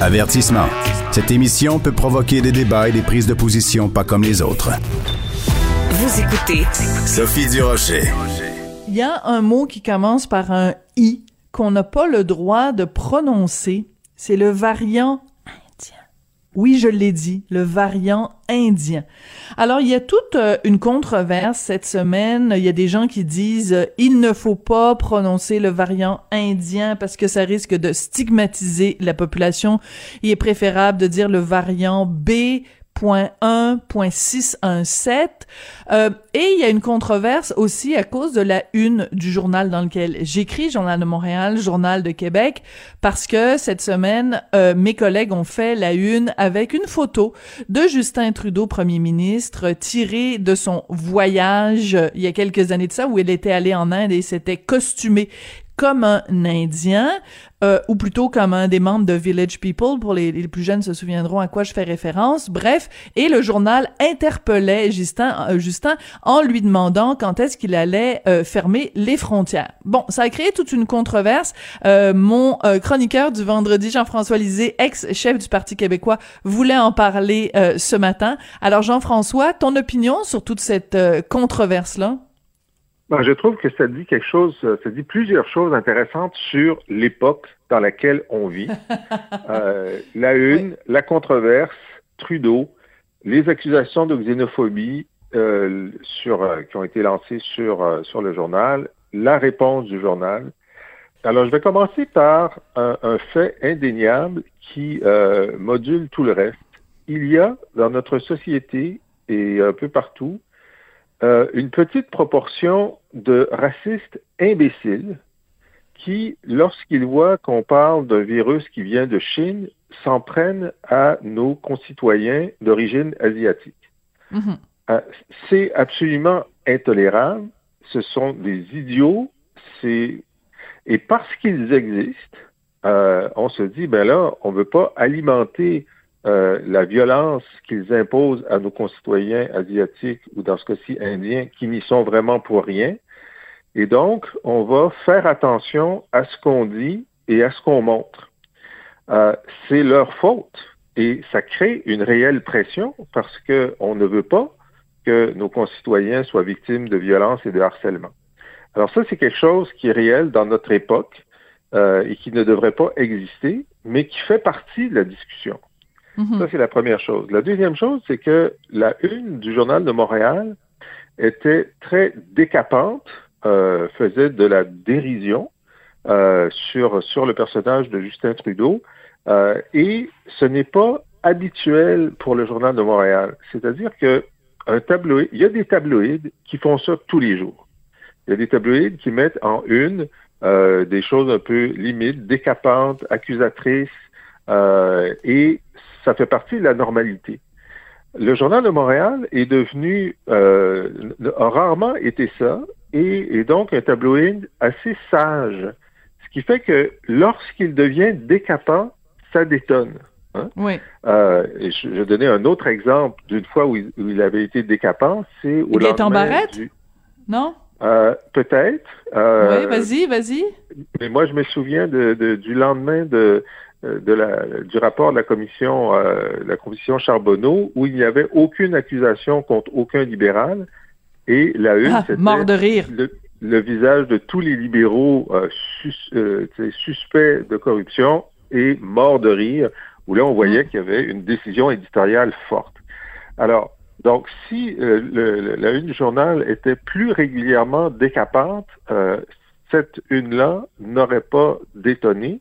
Avertissement. Cette émission peut provoquer des débats et des prises de position pas comme les autres. Vous écoutez Sophie Durocher. Il y a un mot qui commence par un i qu'on n'a pas le droit de prononcer. C'est le variant. Oui, je l'ai dit, le variant indien. Alors, il y a toute euh, une controverse cette semaine. Il y a des gens qui disent euh, il ne faut pas prononcer le variant indien parce que ça risque de stigmatiser la population. Il est préférable de dire le variant B .1.617 euh, et il y a une controverse aussi à cause de la une du journal dans lequel j'écris, Journal de Montréal, Journal de Québec, parce que cette semaine, euh, mes collègues ont fait la une avec une photo de Justin Trudeau, premier ministre, tirée de son voyage euh, il y a quelques années de ça, où il était allé en Inde et s'était costumé comme un Indien, euh, ou plutôt comme un des membres de Village People, pour les, plus jeunes se souviendront à quoi je fais référence. Bref, et le journal interpellait Justin, euh, Justin en lui demandant quand est-ce qu'il allait euh, fermer les frontières. Bon, ça a créé toute une controverse. Euh, mon chroniqueur du vendredi, Jean-François Lisée, ex-chef du Parti québécois, voulait en parler ce matin. Alors Jean-François, ton opinion sur toute cette controverse-là? Ben, je trouve que ça dit quelque chose, ça dit plusieurs choses intéressantes sur l'époque dans laquelle on vit. euh, la une, oui. la controverse, Trudeau, les accusations de xénophobie euh, sur, euh, qui ont été lancées sur, euh, sur le journal, la réponse du journal. Alors, je vais commencer par un, un fait indéniable qui euh, module tout le reste. Il y a dans notre société et un peu partout euh, une petite proportion de racistes imbéciles qui, lorsqu'ils voient qu'on parle d'un virus qui vient de Chine, s'en prennent à nos concitoyens d'origine asiatique. Mm -hmm. euh, c'est absolument intolérable. Ce sont des idiots. C'est et parce qu'ils existent, euh, on se dit ben là, on ne veut pas alimenter euh, la violence qu'ils imposent à nos concitoyens asiatiques ou dans ce cas-ci indiens qui n'y sont vraiment pour rien. Et donc, on va faire attention à ce qu'on dit et à ce qu'on montre. Euh, c'est leur faute et ça crée une réelle pression parce qu'on ne veut pas que nos concitoyens soient victimes de violence et de harcèlement. Alors ça, c'est quelque chose qui est réel dans notre époque euh, et qui ne devrait pas exister, mais qui fait partie de la discussion. Ça, c'est la première chose. La deuxième chose, c'est que la une du Journal de Montréal était très décapante, euh, faisait de la dérision euh, sur, sur le personnage de Justin Trudeau, euh, et ce n'est pas habituel pour le Journal de Montréal. C'est-à-dire que un tabloïd, il y a des tabloïds qui font ça tous les jours. Il y a des tabloïds qui mettent en une euh, des choses un peu limites, décapantes, accusatrices, euh, et ça fait partie de la normalité. Le Journal de Montréal est devenu, euh, a rarement été ça, et, et, donc un tabloïd assez sage. Ce qui fait que lorsqu'il devient décapant, ça détonne. Hein? Oui. Euh, je, je vais donner un autre exemple d'une fois où il, où il, avait été décapant, c'est au Il est en barrette? Du... Non? Euh, Peut-être. Euh, oui, vas-y, vas-y. Mais moi, je me souviens de, de, du lendemain de, de la, du rapport de la commission, euh, la commission Charbonneau, où il n'y avait aucune accusation contre aucun libéral. Et la une, ah, c'était mort de rire. Le, le, visage de tous les libéraux euh, sus, euh, suspects de corruption et mort de rire, où là, on voyait mmh. qu'il y avait une décision éditoriale forte. Alors, donc, si euh, le, la une du journal était plus régulièrement décapante, euh, cette une-là n'aurait pas détonné.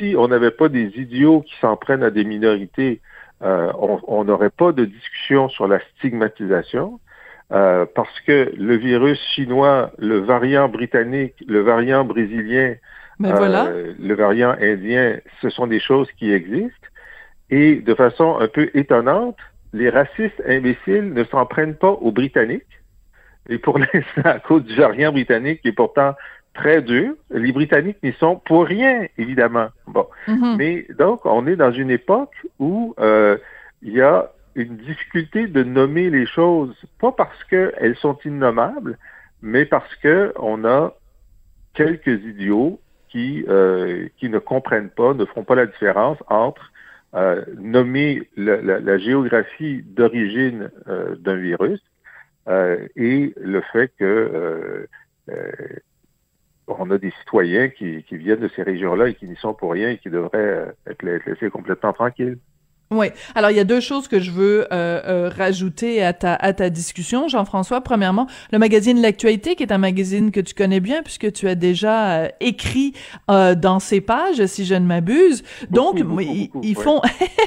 Si on n'avait pas des idiots qui s'en prennent à des minorités, euh, on n'aurait pas de discussion sur la stigmatisation. Euh, parce que le virus chinois, le variant britannique, le variant brésilien, ben voilà. le variant indien, ce sont des choses qui existent. Et de façon un peu étonnante, les racistes imbéciles ne s'en prennent pas aux Britanniques. Et pour l'instant, à cause du variant britannique qui est pourtant très dur, les Britanniques n'y sont pour rien, évidemment. Bon. Mhm. Mais donc, on est dans une époque où euh, il y a une difficulté de nommer les choses, pas parce qu'elles sont innommables, mais parce que on a quelques idiots qui, euh, qui ne comprennent pas, ne feront pas la différence entre euh, nommer la, la- la géographie d'origine euh, d'un virus euh, et le fait que euh, euh, on a des citoyens qui, qui viennent de ces régions-là et qui n'y sont pour rien et qui devraient euh, être, la- être laissés complètement tranquilles. Oui. Alors, il y a deux choses que je veux euh, euh, rajouter à ta, à ta discussion, Jean-François. Premièrement, le magazine L'Actualité, qui est un magazine que tu connais bien, puisque tu as déjà euh, écrit euh, dans ses pages, si je ne m'abuse. Donc, Beaucoup, beaucoup, ils, beaucoup, ils ouais. font,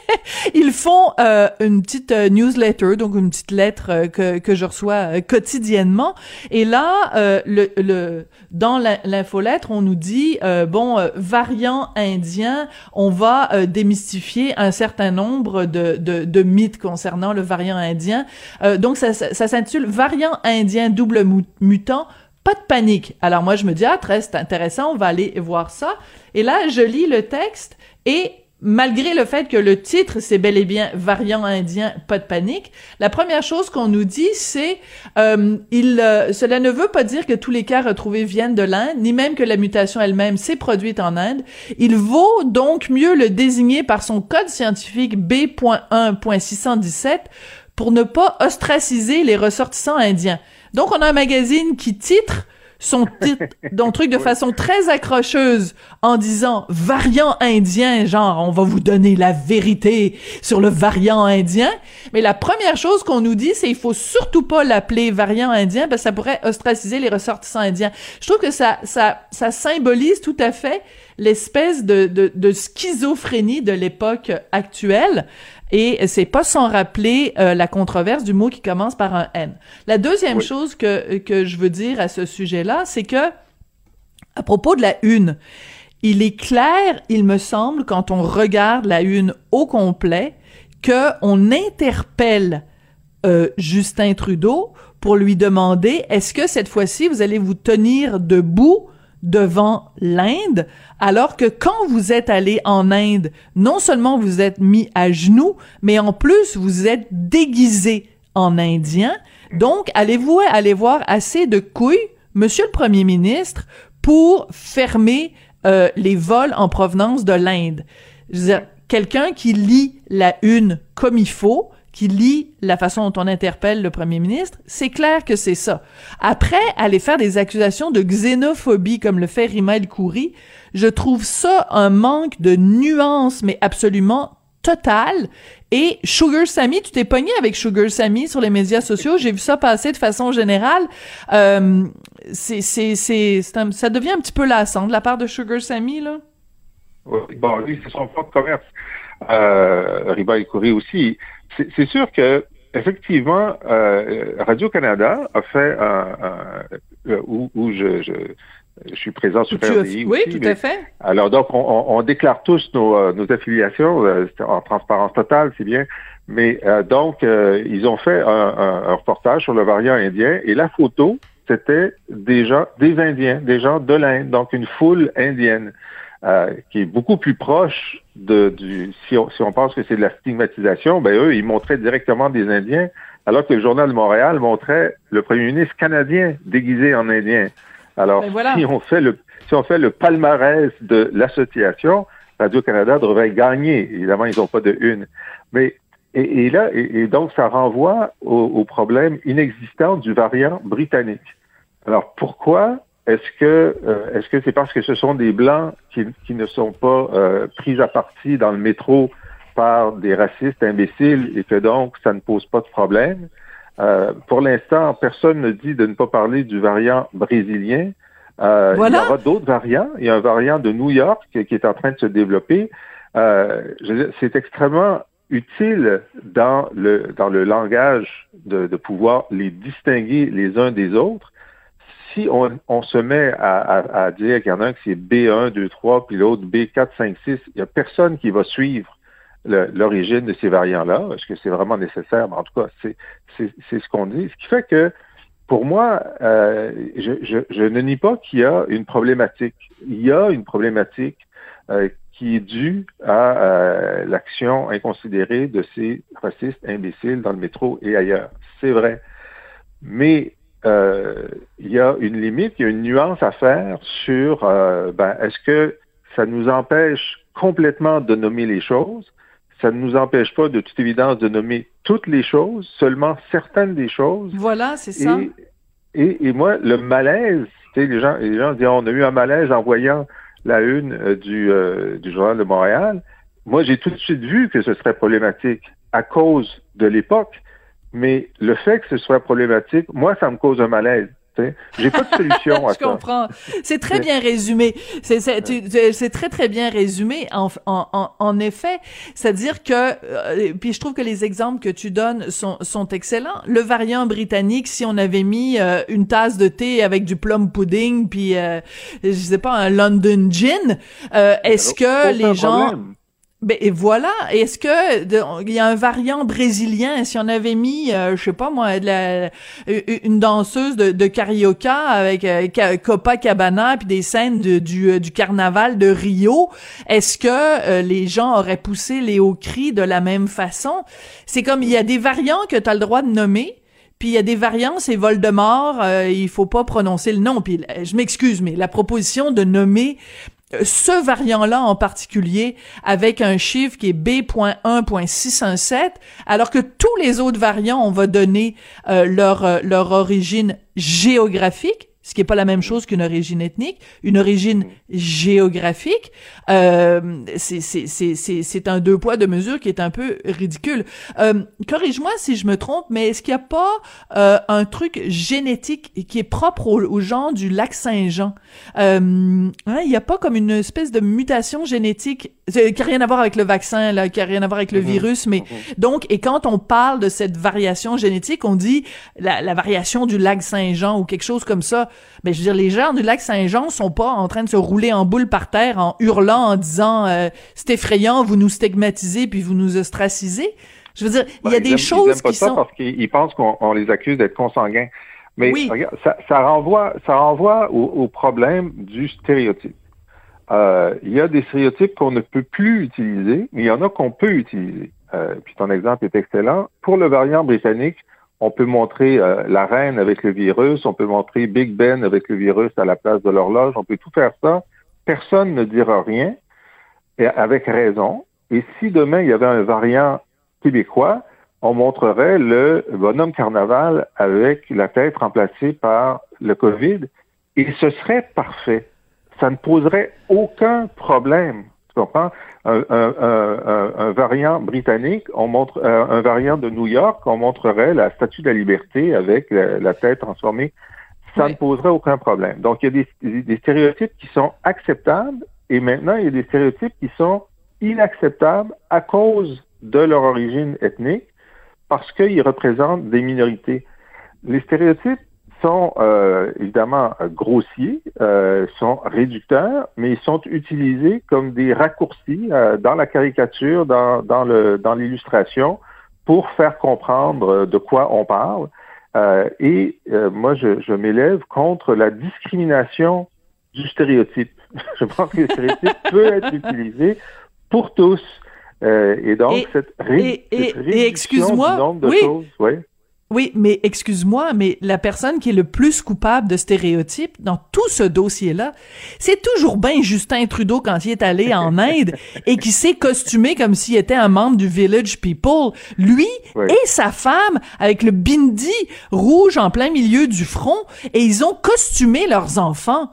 ils font euh, une petite euh, newsletter, donc une petite lettre que, que je reçois quotidiennement. Et là, euh, le, le, dans l'infolettre, on nous dit, euh, bon, variant indien, on va euh, démystifier un certain nombre de, mythes concernant le variant indien. Euh, donc, ça, s'intitule Variant indien double mu- mutant. Pas de panique. Alors moi, je me dis, ah, très c'est intéressant, on va aller voir ça. Et là, je lis le texte et malgré le fait que le titre, c'est bel et bien variant indien, pas de panique, la première chose qu'on nous dit, c'est euh, il, euh, cela ne veut pas dire que tous les cas retrouvés viennent de l'Inde, ni même que la mutation elle-même s'est produite en Inde. Il vaut donc mieux le désigner par son code scientifique B.1.617 pour ne pas ostraciser les ressortissants indiens. Donc, on a un magazine qui titre son titre, son truc de façon très accrocheuse en disant variant indien, genre on va vous donner la vérité sur le variant indien. Mais la première chose qu'on nous dit, c'est il faut surtout pas l'appeler variant indien parce que ça pourrait ostraciser les ressortissants indiens. Je trouve que ça, ça, ça symbolise tout à fait l'espèce de, de, de schizophrénie de l'époque actuelle. Et c'est pas sans rappeler euh, la controverse du mot qui commence par un N. La deuxième Oui. chose que, que je veux dire à ce sujet-là, c'est que, à propos de la une, il est clair, il me semble, quand on regarde la une au complet, que on interpelle euh, Justin Trudeau pour lui demander est-ce que cette fois-ci vous allez vous tenir debout devant l'Inde, alors que quand vous êtes allé en Inde, non seulement vous êtes mis à genoux, mais en plus vous êtes déguisé en Indien. Donc, allez-vous aller voir assez de couilles, Monsieur le Premier ministre, pour fermer euh, les vols en provenance de l'Inde? Je veux dire, quelqu'un qui lit la une comme il faut, qui lit la façon dont on interpelle le premier ministre, c'est clair que c'est ça. Après, aller faire des accusations de xénophobie comme le fait Rima El Khoury, je trouve ça un manque de nuance, mais absolument total. Et Sugar Sammy, tu t'es pogné avec Sugar Sammy sur les médias sociaux. J'ai vu ça passer de façon générale. Euh, c'est, c'est, c'est, ça devient un petit peu lassant de la part de Sugar Sammy, là. Oui, Bon, lui, c'est son propre commerce. Euh, Riba Kouri aussi. C'est sûr que effectivement, euh, Radio-Canada a fait un, un- euh, où, où je, je, je suis présent sur RDI oui, aussi, tout mais- à fait. Alors donc, on, on- on déclare tous nos, euh, nos affiliations euh, en transparence totale, c'est bien. Mais euh, donc, euh, ils ont fait un, un- un reportage sur le variant indien et la photo, c'était des gens, des Indiens, des gens de l'Inde, donc une foule indienne euh, qui est beaucoup plus proche de du. Si on, si on pense que c'est de la stigmatisation, ben eux, ils montraient directement des Indiens, alors que le journal de Montréal montrait le premier ministre canadien déguisé en Indien. Alors, Ben voilà. si on fait le si on fait le palmarès de l'association, Radio-Canada devrait gagner. Évidemment, ils n'ont pas de une. Mais et, et là, et, et donc ça renvoie au, au problème inexistant du variant britannique. Alors pourquoi est-ce que euh, est-ce que c'est parce que ce sont des blancs qui, qui ne sont pas euh, pris à partie dans le métro par des racistes imbéciles et que donc ça ne pose pas de problème? Euh, pour l'instant, personne ne dit de ne pas parler du variant brésilien. Euh, Voilà. Il y aura d'autres variants. Il y a un variant de New York qui, est en train de se développer. Euh, c'est extrêmement utile dans le dans le langage de, de pouvoir les distinguer les uns des autres. Si on, on se met à, à, à dire qu'il y en a un qui c'est B1, 2, 3, puis l'autre B4, 5, 6, il n'y a personne qui va suivre l'origine de ces variants-là. Est-ce que c'est vraiment nécessaire? en tout cas, c'est ce qu'on dit. Ce qui fait que, pour moi, euh, je, je, je, ne nie pas qu'il y a une problématique. Il y a une problématique euh, qui est due à euh, l'action inconsidérée de ces racistes imbéciles dans le métro et ailleurs. C'est vrai. Mais euh, il y a une limite, il y a une nuance à faire sur euh, ben, est-ce que ça nous empêche complètement de nommer les choses? Ça ne nous empêche pas, de toute évidence, de nommer toutes les choses, seulement certaines des choses. Voilà, c'est ça. Et, et, moi, le malaise, tu sais, les gens, les gens disent on a eu un malaise en voyant la une euh, du, du Journal de Montréal. Moi, j'ai tout de suite vu que ce serait problématique à cause de l'époque. Mais le fait que ce soit problématique, moi, ça me cause un malaise. J'ai pas de solution à ça. Je comprends. C'est très bien résumé. C'est très très bien résumé. En, en, en effet, c'est-à-dire que euh, puis je trouve que les exemples que tu donnes sont, sont excellents. Le variant britannique, si on avait mis euh, une tasse de thé avec du plum pudding puis euh, je sais pas un London gin, est-ce que les gens ben et voilà. Est-ce que il y a un variant brésilien? Si on avait mis, euh, je sais pas moi, une danseuse de, carioca avec euh, Copacabana puis des scènes de, du, euh, carnaval de Rio, est-ce que euh, les gens auraient poussé les hauts cris de la même façon? C'est comme il y a des variants que tu as le droit de nommer. Puis il y a des variants, c'est Voldemort, euh, il faut pas prononcer le nom. Puis je m'excuse, mais la proposition de nommer ce variant-là en particulier avec un chiffre qui est B.1.617, alors que tous les autres variants, on va donner euh, leur, euh, leur origine géographique, ce qui est pas la même chose qu'une origine ethnique, une origine géographique. Euh, c'est un deux poids deux mesures qui est un peu ridicule. Euh, Corrige-moi si je me trompe, mais est-ce qu'il n'y a pas euh, un truc génétique qui est propre aux, gens du lac Saint-Jean? Euh, hein, Il n'y a pas comme une espèce de mutation génétique qui n'a rien à voir avec le vaccin, là, qui n'a rien à voir avec le mm-hmm. virus, mais mm-hmm. donc et quand on parle de cette variation génétique, on dit la, la variation du lac Saint-Jean ou quelque chose comme ça. Mais je veux dire, les gens du lac Saint-Jean sont pas en train de se rouler en boule par terre en hurlant, en disant euh, c'est effrayant, vous nous stigmatisez puis vous nous ostracisez. Je veux dire, il y a ben, des choses pas qui ça parce qu'ils pensent qu'on les accuse d'être consanguins. Mais regarde, ça, ça, renvoie, ça renvoie au, problème du stéréotype. Euh, il y a des stéréotypes qu'on ne peut plus utiliser, mais il y en a qu'on peut utiliser. Euh, puis ton exemple est excellent. Pour le variant britannique, on peut montrer euh, la reine avec le virus, on peut montrer Big Ben avec le virus à la place de l'horloge, on peut tout faire ça. Personne ne dira rien, et avec raison. Et si demain il y avait un variant québécois, on montrerait le bonhomme carnaval avec la tête remplacée par le COVID, et ce serait parfait. Ça ne poserait aucun problème. Tu comprends? un, variant britannique, on montre euh, un variant de New York, on montrerait la Statue de la Liberté avec la, tête transformée. Ça ne poserait aucun problème. Donc, il y a des, des, stéréotypes qui sont acceptables et maintenant, il y a des stéréotypes qui sont inacceptables à cause de leur origine ethnique parce qu'ils représentent des minorités. Les stéréotypes sont euh, évidemment grossiers, euh, sont réducteurs, mais ils sont utilisés comme des raccourcis euh, dans la caricature, dans, dans le dans l'illustration, pour faire comprendre de quoi on parle. Euh, et moi, je, je m'élève contre la discrimination du stéréotype. je pense que le stéréotype peut être utilisé pour tous. et donc, cette, ré et, réduction du nombre de choses, ouais. Oui, mais excuse-moi, mais la personne qui est le plus coupable de stéréotypes dans tout ce dossier-là, c'est toujours bien Justin Trudeau quand il est allé en Inde et qui s'est costumé comme s'il était un membre du Village People. Lui et sa femme avec le bindi rouge en plein milieu du front et ils ont costumé leurs enfants.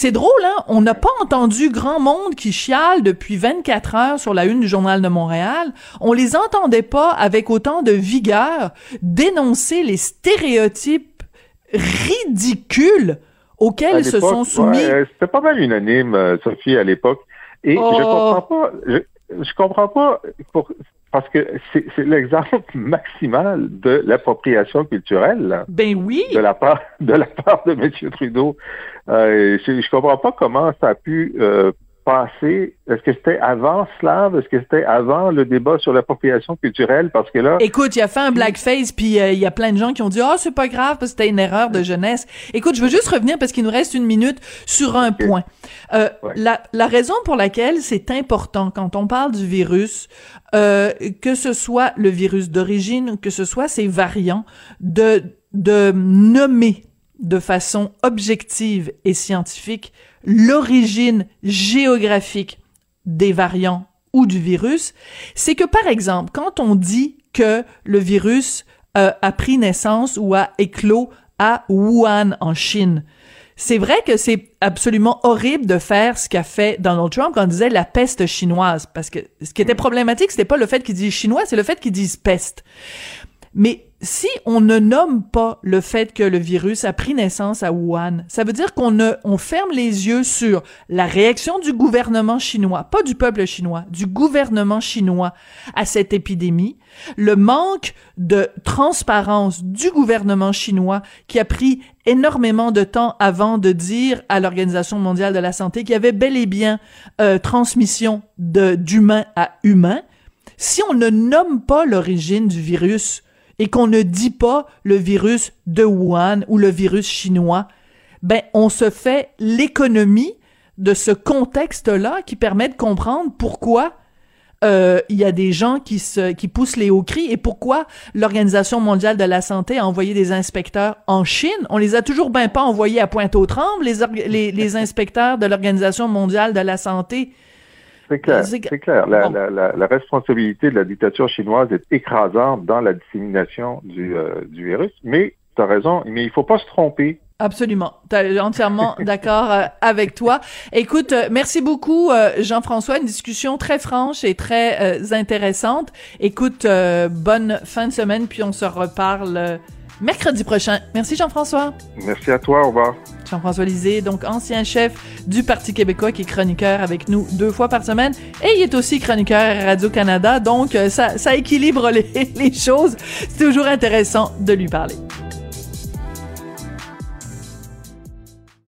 C'est drôle, hein? On n'a pas entendu grand monde qui chiale depuis 24 heures sur la une du Journal de Montréal. On les entendait pas avec autant de vigueur dénoncer les stéréotypes ridicules auxquels ils se sont soumis. C'était pas mal unanime, euh, Sophie, à l'époque. Et je oh. comprends pas, je, je comprends pas pour, parce que c'est l'exemple maximal de l'appropriation culturelle. Ben oui. De la part de la part de M. Trudeau. Euh, je, ne comprends pas comment ça a pu euh, passé? Est-ce que c'était avant Slave? Est-ce que c'était avant le débat sur l'appropriation culturelle? Parce que là... Écoute, il a fait un blackface, puis euh, il y a plein de gens qui ont dit « Ah, oh, c'est pas grave, parce que c'était une erreur de jeunesse. » Écoute, je veux juste revenir, parce qu'il nous reste une minute, sur un point. Euh, la, la raison pour laquelle c'est important, quand on parle du virus, euh, que ce soit le virus d'origine, que ce soit ses variants, de, de nommer de façon objective et scientifique l'origine géographique des variants ou du virus, c'est que par exemple, quand on dit que le virus euh, a pris naissance ou a éclos à Wuhan en Chine, c'est vrai que c'est absolument horrible de faire ce qu'a fait Donald Trump quand il disait la peste chinoise, parce que ce qui était problématique, c'était pas le fait qu'il dise chinois, c'est le fait qu'il dise peste. Mais si on ne nomme pas le fait que le virus a pris naissance à Wuhan, ça veut dire qu'on on ferme les yeux sur la réaction du gouvernement chinois, pas du peuple chinois, du gouvernement chinois à cette épidémie, le manque de transparence du gouvernement chinois qui a pris énormément de temps avant de dire à l'Organisation mondiale de la santé qu'il y avait bel et bien euh, transmission d'humain à humain. Si on ne nomme pas l'origine du virus, et qu'on ne dit pas le virus de Wuhan ou le virus chinois, ben on se fait l'économie de ce contexte-là qui permet de comprendre pourquoi euh, il y a des gens qui se qui poussent les hauts cris et pourquoi l'Organisation mondiale de la santé a envoyé des inspecteurs en Chine. On les a toujours bien pas envoyés à Pointe-aux-Trembles, les, les, les inspecteurs de l'Organisation mondiale de la santé. C'est clair, c'est clair. La, la, la, la, responsabilité de la dictature chinoise est écrasante dans la dissémination du, euh, du virus. Mais tu as raison, mais il faut pas se tromper. Absolument. entièrement d'accord euh, avec toi. Écoute, euh, merci beaucoup, Jean-François. Une discussion très franche et très intéressante. Écoute, bonne fin de semaine, puis on se reparle mercredi prochain. Merci Jean-François. Merci à toi, au revoir. Jean-François Lisée, donc ancien chef du Parti québécois qui est chroniqueur avec nous deux fois par semaine et il est aussi chroniqueur à Radio-Canada, donc euh, ça, ça équilibre les, les choses. C'est toujours intéressant de lui parler.